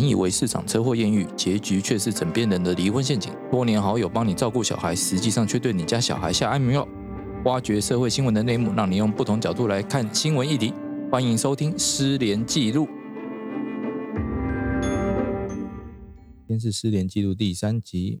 本以为市场车祸艳遇，结局却是枕边人的离婚陷阱。多年好友帮你照顾小孩，实际上却对你家小孩下安眠药。挖掘社会新闻的内幕，让你用不同角度来看新闻议题。欢迎收听《失联记录》。今天是《失联记录》第三集。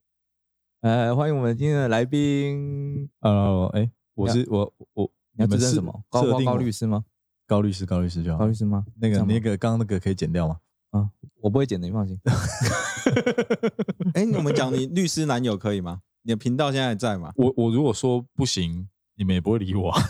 呃，欢迎我们今天的来宾。呃，哎，我是我我你要们是指认什么？高高律师吗？高律师，高律师就好高。律师吗？那个那个刚刚那个可以剪掉吗？啊，我不会剪的，你放心。哎、我们讲你律师男友可以吗？你的频道现在还在吗？我我如果说不行，你们也不会理我啊，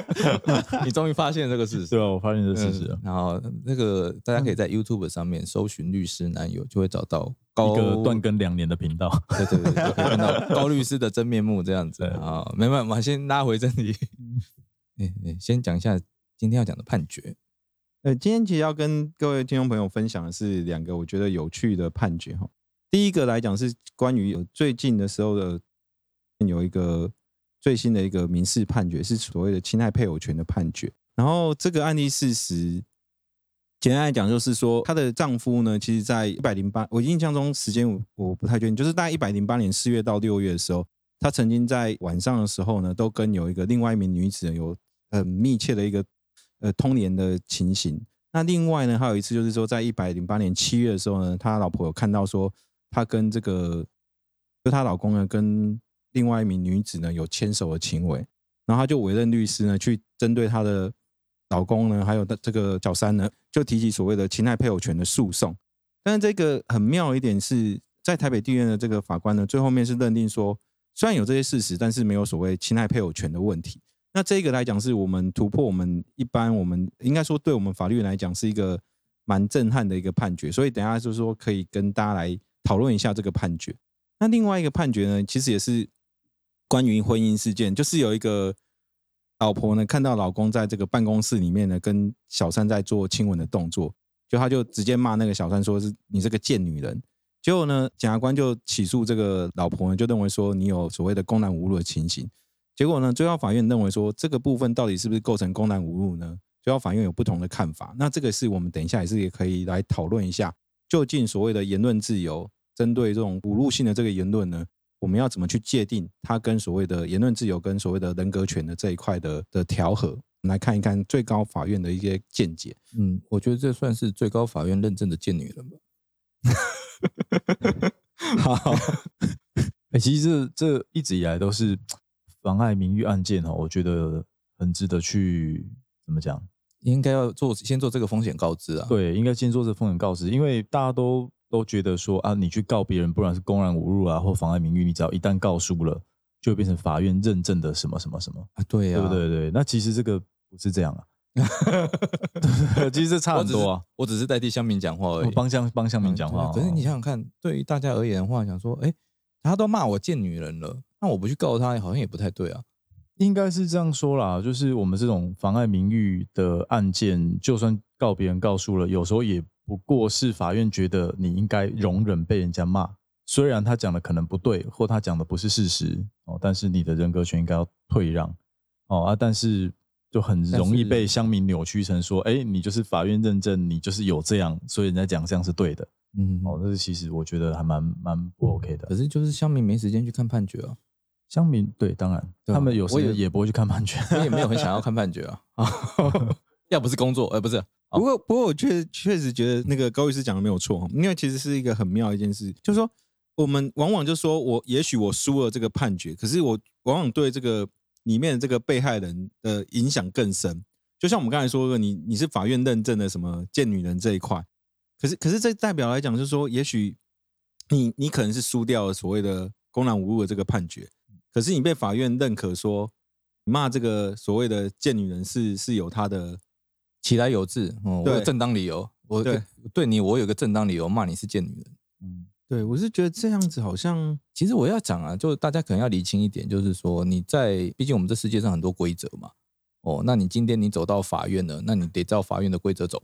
你终于发现这个事实。对吧？我发现这个事实了嗯。然后那个大家可以在 YouTube 上面搜寻“律师男友”，就会找到高一个断更两年的频道，对对对，就可以看到高律师的真面目这样子对啊。没办法，先拉回正题。哎哎，先讲一下今天要讲的判决。呃，今天其实要跟各位听众朋友分享的是两个我觉得有趣的判决哈。第一个来讲是关于有最近的时候的有一个最新的一个民事判决，是所谓的侵害配偶权的判决。然后这个案例事实，简单来讲就是说，她的丈夫呢，其实在一百零八，我印象中时间我我不太确定，就是大概一百零八年四月到六月的时候，他曾经在晚上的时候呢，都跟有一个另外一名女子有很密切的一个呃通年的情形。那另外呢，还有一次就是说，在一百零八年七月的时候呢，他老婆有看到说，他跟这个就她老公呢，跟另外一名女子呢有牵手的行为，然后他就委任律师呢，去针对她的老公呢，还有这个小三呢，就提起所谓的侵害配偶权的诉讼。但是这个很妙一点是在台北地院的这个法官呢，最后面是认定说，虽然有这些事实，但是没有所谓侵害配偶权的问题。那这个来讲，是我们突破我们一般我们应该说，对我们法律来讲是一个蛮震撼的一个判决。所以等下就是说，可以跟大家来讨论一下这个判决。那另外一个判决呢，其实也是关于婚姻事件，就是有一个老婆呢看到老公在这个办公室里面呢跟小三在做亲吻的动作，就她就直接骂那个小三说是你这个贱女人。结果呢，检察官就起诉这个老婆呢，就认为说你有所谓的公然侮辱的情形。结果呢，最高法院认为说这个部分到底是不是构成公然侮辱呢？最高法院有不同的看法。那这个是我们等一下也是也可以来讨论一下，究竟所谓的言论自由，针对这种侮辱性的这个言论呢，我们要怎么去界定它跟所谓的言论自由跟所谓的人格权的这一块的的调和？我们来看一看最高法院的一些见解。嗯，我觉得这算是最高法院认证的贱女人吧。好，哎，其实这这一直以来都是妨碍名誉案件哦，我觉得很值得去怎么讲？应该要做先做这个风险告知啊。对，应该先做这风险告知，因为大家都都觉得说啊，你去告别人，不然是公然侮辱啊，或妨碍名誉，你只要一旦告输了，就会变成法院认证的什么什么什么，啊，对啊，对不对？对，那其实这个不是这样啊，其实这差很多啊。我只是代替乡民讲话而已。我帮乡帮乡民嗯讲话哦，可是你想想看，对于大家而言的话，想说，哎，他都骂我贱女人了，那我不去告他，好像也不太对啊。应该是这样说啦，就是我们这种妨碍名誉的案件，就算告别人告诉了，有时候也不过是法院觉得你应该容忍被人家骂，虽然他讲的可能不对，或他讲的不是事实哦，但是你的人格权应该要退让哦啊，但是就很容易被乡民扭曲成说，哎，你就是法院认证你就是有这样，所以人家讲这样是对的嗯，哦，这是其实我觉得还蛮蛮不 OK 的可。是就是乡民没时间去看判决啊，乡民对，当然他们有时我也也不会去看判决。我也没有很想要看判决啊。要不是工作，呃，不是，不过，不过我确确实觉得那个高律师讲的没有错，因为其实是一个很妙的一件事，就是说我们往往就说我也许我输了这个判决，可是我往往对这个里面的这个被害人的影响更深。就像我们刚才说的，你你是法院认证的什么贱女人这一块，可是可是这代表来讲，就是说也许你你可能是输掉了所谓的公然侮辱的这个判决，可是你被法院认可说骂这个所谓的贱女人是是有她的其来有志，嗯，我对有正当理由，我对对你我有个正当理由骂你是贱女人。嗯，对，我是觉得这样子好像其实我要讲啊，就是大家可能要理清一点，就是说你在，毕竟我们这世界上很多规则嘛，哦，那你今天你走到法院了，那你得照法院的规则走，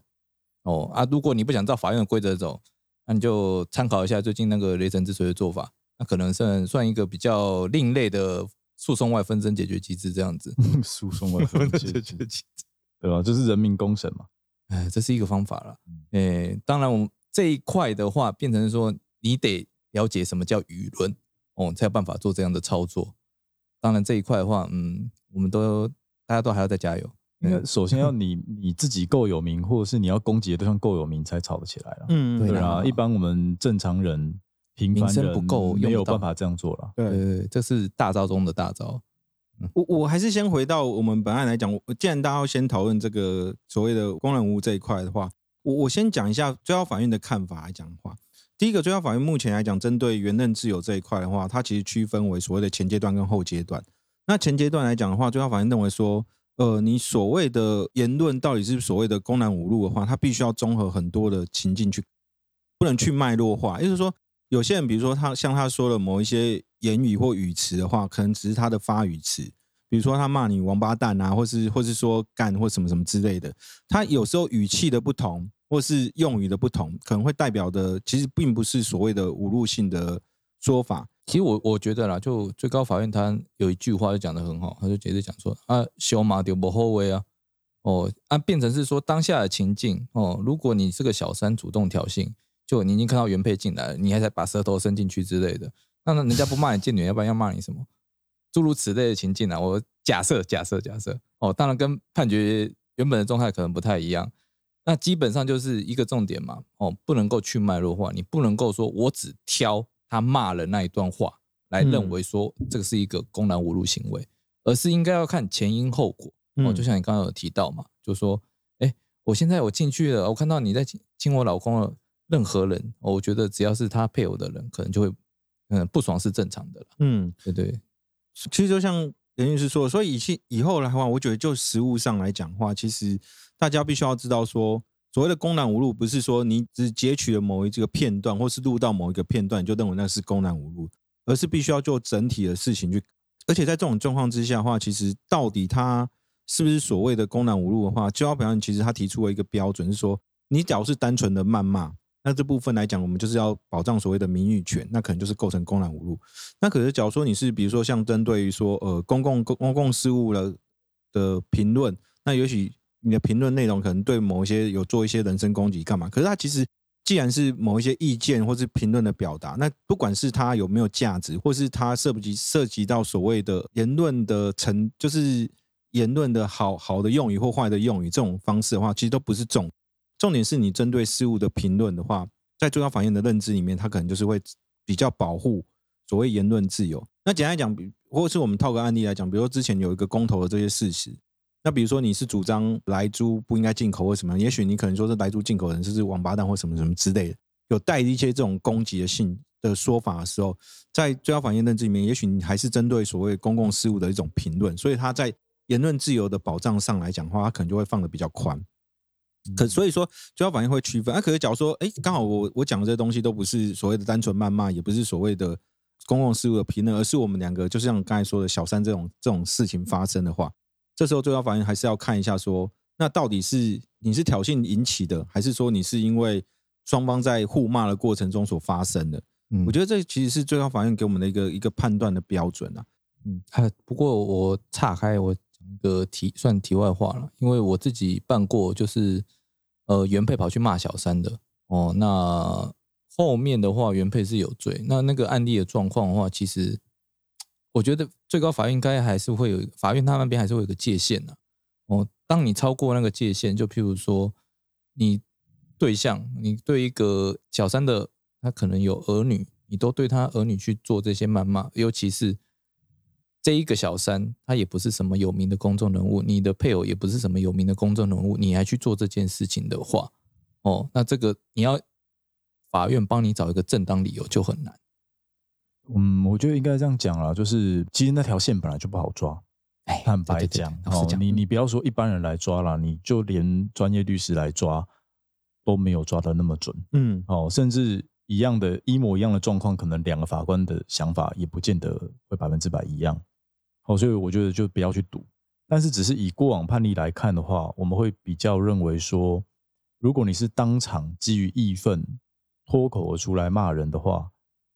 哦啊，如果你不想照法院的规则走，那你就参考一下最近那个雷神之锤的做法，那可能算算一个比较另类的诉讼外纷争解决机制这样子。诉讼外纷争解决机制，对吧？就是人民公审嘛。哎，这是一个方法了。哎，当然我们这一块的话，变成说你得了解什么叫舆论哦，才有办法做这样的操作。当然这一块的话，嗯，我们都大家都还要再加油。首先要你 你自己够有名，或者是你要攻击的对象够有名，才吵得起来了。嗯，对啊，一般我们正常人、平凡人不够没有办法这样做了。对。对，这是大招中的大招。我我还是先回到我们本案来讲，我既然大家要先讨论这个所谓的公然无误这一块的话，我我先讲一下最高法院的看法来讲的话。第一个，最高法院目前来讲，针对原认自由这一块的话，它其实区分为所谓的前阶段跟后阶段。那前阶段来讲的话，最高法院认为说，呃，你所谓的言论到底是所谓的公然侮辱的话，它必须要综合很多的情境去，不能去脉络化。也就是说，有些人比如说他像他说的某一些言语或语词的话，可能只是他的发语词，比如说他骂你王八蛋啊，或是或是说干或什么什么之类的，他有时候语气的不同，或是用语的不同，可能会代表的其实并不是所谓的侮辱性的说法。其实我我觉得啦，就最高法院他有一句话就讲得很好，他就接着讲说啊，修马丢不后卫啊，哦啊，变成是说当下的情境哦，如果你是个小三主动挑衅，就你已经看到原配进来了，你还在把舌头伸进去之类的，那人家不骂你贱女，要不然要骂你什么？诸如此类的情境啊，我假设假设假设哦，当然跟判决原本的状态可能不太一样。那基本上就是一个重点嘛，哦，不能够去脉络化，你不能够说我只挑他骂了那一段话来认为说这个是一个公然侮辱行为，而是应该要看前因后果。哦，嗯。就像你刚刚有提到嘛，就说，哎，我现在我进去了，我看到你在亲亲我老公了，任何人，哦我觉得只要是他配偶的人，可能就会，嗯，不爽是正常的了，嗯，对对，其实就像严律师说的，所以以后以后来的话，我觉得就实物上来讲的话，其实大家必须要知道说，所谓的公然侮辱，不是说你只截取了某一这个片段，或是录到某一个片段，你就认为那是公然侮辱，而是必须要做整体的事情去。而且在这种状况之下的话，其实到底它是不是所谓的公然侮辱的话，就要表现其实他提出了一个标准，是说你只要是单纯的谩骂，那这部分来讲，我们就是要保障所谓的名誉权，那可能就是构成公然侮辱。那可是，假如说你是比如说像针对于说呃公共公公共事务的的评论，那也许你的评论内容可能对某一些有做一些人身攻击干嘛？可是它其实既然是某一些意见或是评论的表达，那不管是它有没有价值，或是它涉及涉及到所谓的言论的成，就是言论的好好的用语或坏的用语这种方式的话，其实都不是重重点是你针对事物的评论的话，在最高法院的认知里面，它可能就是会比较保护所谓言论自由。那简单来讲，或是我们套个案例来讲，比如说之前有一个公投的这些事实，那比如说你是主张莱猪不应该进口或什么，也许你可能说是莱猪进口人就是王八蛋或什么什么之类的，有带一些这种攻击的性的说法的时候，在最高法院认知里面，也许你还是针对所谓公共事务的一种评论，所以他在言论自由的保障上来讲的话，他可能就会放的比较宽。可所以说，最高法院会区分。那、可是假如说，哎，刚好我我讲的这些东西都不是所谓的单纯谩骂，也不是所谓的公共事务的评论，而是我们两个，就是像刚才说的小三这种这种事情发生的话，这时候最高法院还是要看一下说，那到底是你是挑衅引起的，还是说你是因为双方在互骂的过程中所发生的？嗯我觉得这其实是最高法院给我们的一个一个判断的标准啊。嗯，还不过我岔开，我讲一个题算题外话了，因为我自己办过，就是呃原配跑去骂小三的哦，那后面的话原配是有罪，那那个案例的状况的话，其实我觉得最高法院应该还是会有法院他那边还是会有个界限的哦，当你超过那个界限，就譬如说你对象，你对一个小三的他可能有儿女，你都对他儿女去做这些谩骂，尤其是这一个小三，他也不是什么有名的公众人物，你的配偶也不是什么有名的公众人物，你还去做这件事情的话，哦，那这个你要法院帮你找一个正当理由就很难。嗯，我觉得应该这样讲啦，就是其实那条线本来就不好抓。哎坦白讲，哦，你你不要说一般人来抓啦，你就连专业律师来抓都没有抓的那么准嗯哦，甚至一样的一模一样的状况，可能两个法官的想法也不见得会百分之百一样。哦，所以我觉得就不要去赌。但是只是以过往判例来看的话，我们会比较认为说，如果你是当场基于义愤脱口而出来骂人的话，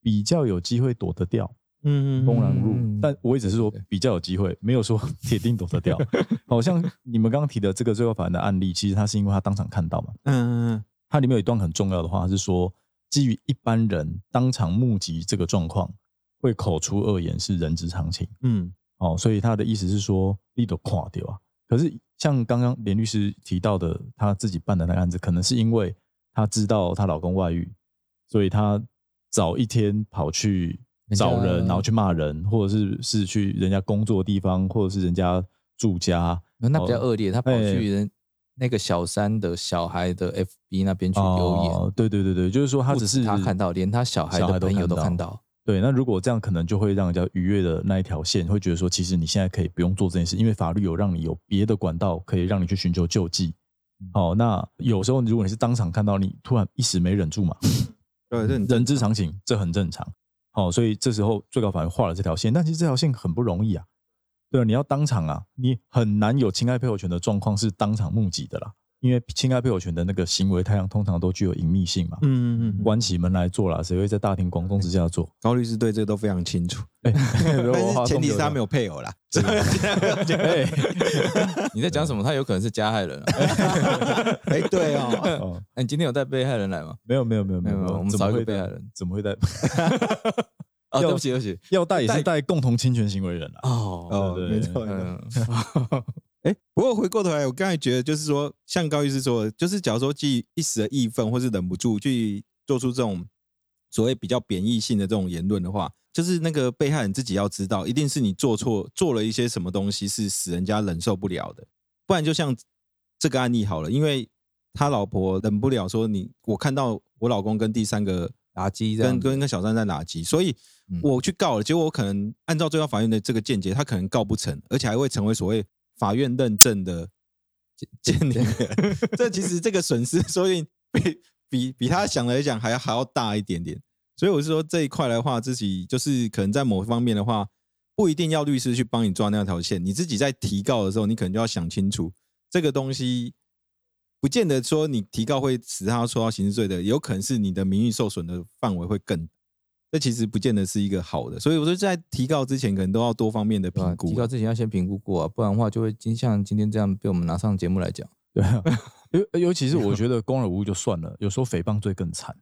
比较有机会躲得掉。嗯公然侮辱，嗯但我也只是说比较有机会，没有说 铁定躲得掉。好像你们刚刚提的这个最高法院的案例，其实他是因为他当场看到嘛，嗯，它里面有一段很重要的话是说，基于一般人当场目击这个状况，会口出恶言是人之常情。嗯哦，所以他的意思是说，你都垮掉啊。可是像刚刚连律师提到的，他自己办的那个案子，可能是因为她知道她老公外遇，所以她早一天跑去找人，然后去骂人，或者是是去人家工作的地方，或者是人家住家，那比较哦恶劣，他跑哎去人那个小三的小孩的 FB 那边去留言，哦，对对对对，就是说他只是他看到，连他小孩的朋友都看到。对，那如果这样，可能就会让人家逾越的那一条线，会觉得说，其实你现在可以不用做这件事，因为法律有让你有别的管道可以让你去寻求救济。嗯好、那有时候如果你是当场看到，你突然一时没忍住嘛，对，这人之常情，这很正常。好、所以这时候最高法院画了这条线，但其实这条线很不容易啊。对啊，你要当场啊，你很难有侵害配偶权的状况是当场目击的啦，因为侵害配偶权的那个行为，太阳通常都具有隐秘性嘛，嗯嗯嗯，关起门来做了，谁会在大庭广众之下做？高律师对这个都非常清楚，哎、但是前提是他没有。配偶啦。哎 你在讲什么？他有可能是加害人、啊。哎，对哦，哦，哎，你今天有带被害人来吗？没有没有没有没有没有我们找一个怎么会被害人怎么会带？哦，要对不起，对不起。要带也是带带共同侵权行为人啊。哦，哦，对没错。没错嗯，哎，不过回过头来，我刚才觉得就是说，像高律师说的，就是假如说基于一时的义愤，或是忍不住去做出这种所谓比较贬义性的这种言论的话，就是那个被害人自己要知道，一定是你做错，做了一些什么东西是使人家忍受不了的，不然就像这个案例好了，因为他老婆忍不了说你，我看到我老公跟第三个垃圾跟子。跟跟小三在垃圾，所以嗯。我去告了，结果我可能按照最高法院的这个见解，他可能告不成，而且还会成为所谓法院认证的鉴定人。这其实这个损失，说不定比比比他想的来讲还要还要大一点点。所以我是说这一块的话，自己就是可能在某方面的话，不一定要律师去帮你抓那条线，你自己在提告的时候，你可能就要想清楚这个东西。不见得说你提告会使他受到刑事罪的，有可能是你的名誉受损的范围会更大，这其实不见得是一个好的。所以我说在提告之前，可能都要多方面的评估。提告之前要先评估过啊，不然的话就会今像今天这样被我们拿上节目来讲。对啊，尤尤其是我觉 得公然侮辱就算了，有时候诽诽谤罪更惨。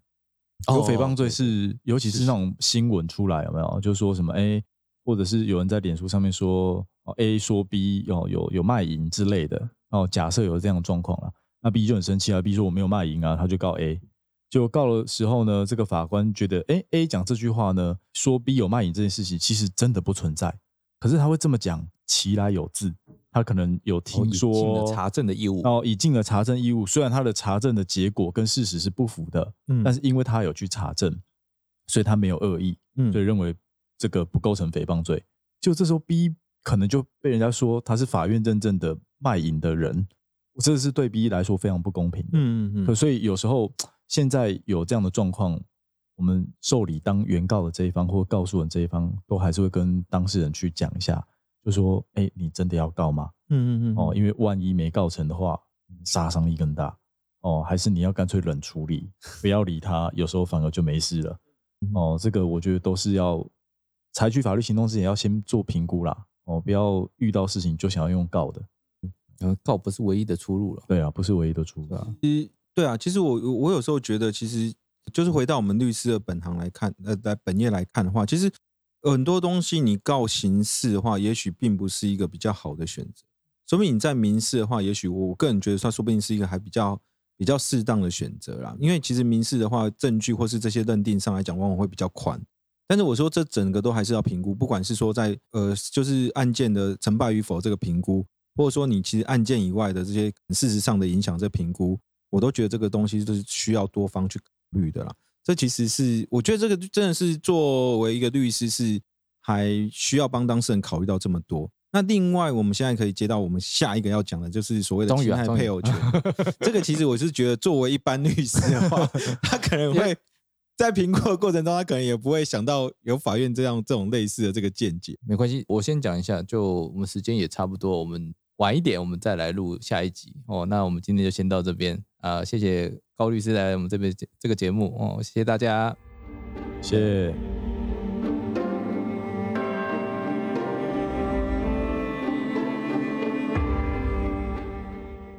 有哦诽谤罪是，尤其是那种新闻出来有没有？就是说什么 A，或者是有人在脸书上面说哦 A 说 B 有有有卖淫之类的哦，假设有这样的状况了，那 B 就很生气啊，B 说我没有卖淫啊，他就告 A。就告的时候呢，这个法官觉得，哎，A 讲这句话呢，说 B 有卖淫这件事情，其实真的不存在。可是他会这么讲，其来有自，他可能有哦听说了查证的义务哦，已尽了查证义务。虽然他的查证的结果跟事实是不符的，嗯但是因为他有去查证，所以他没有恶意，嗯所以认为这个不构成诽谤罪。就这时候 B 可能就被人家说他是法院认证的卖淫的人，这是对 B 来说非常不公平的。嗯嗯嗯，可所以有时候现在有这样的状况，我们受理当原告的这一方或告诉人这一方，都还是会跟当事人去讲一下，就说：哎，你真的要告吗？嗯嗯嗯哦，因为万一没告成的话，杀伤力更大。哦，还是你要干脆冷处理，不要理他，有时候反而就没事了。哦，这个我觉得都是要采取法律行动之前要先做评估啦。哦，不要遇到事情就想要用告的。嗯告不是唯一的出路了。对啊，不是唯一的出路。对啊，其实我我有时候觉得，其实就是回到我们律师的本行来看，呃，在本业来看的话，其实很多东西你告刑事的话，也许并不是一个比较好的选择。说明你在民事的话，也许我个人觉得它说不定是一个还比较比较适当的选择啦。因为其实民事的话，证据或是这些认定上来讲，往往会比较宽。但是我说这整个都还是要评估，不管是说在呃，就是案件的成败与否这个评估，或者说你其实案件以外的这些事实上的影响这评估，我都觉得这个东西就是需要多方去考虑的啦。这其实是我觉得这个真的是作为一个律师是还需要帮当事人考虑到这么多。那另外，我们现在可以接到我们下一个要讲的，就是所谓的侵害配偶权。这个其实我是觉得，作为一般律师的话，他可能会在评估的过程中，他可能也不会想到有法院这样这种类似的这个见解。没关系，我先讲一下，就我们时间也差不多，我们晚一点我们再来录下一集哦。那我们今天就先到这边啊、谢谢高律师来我们这边这个节目哦，谢谢大家。谢谢。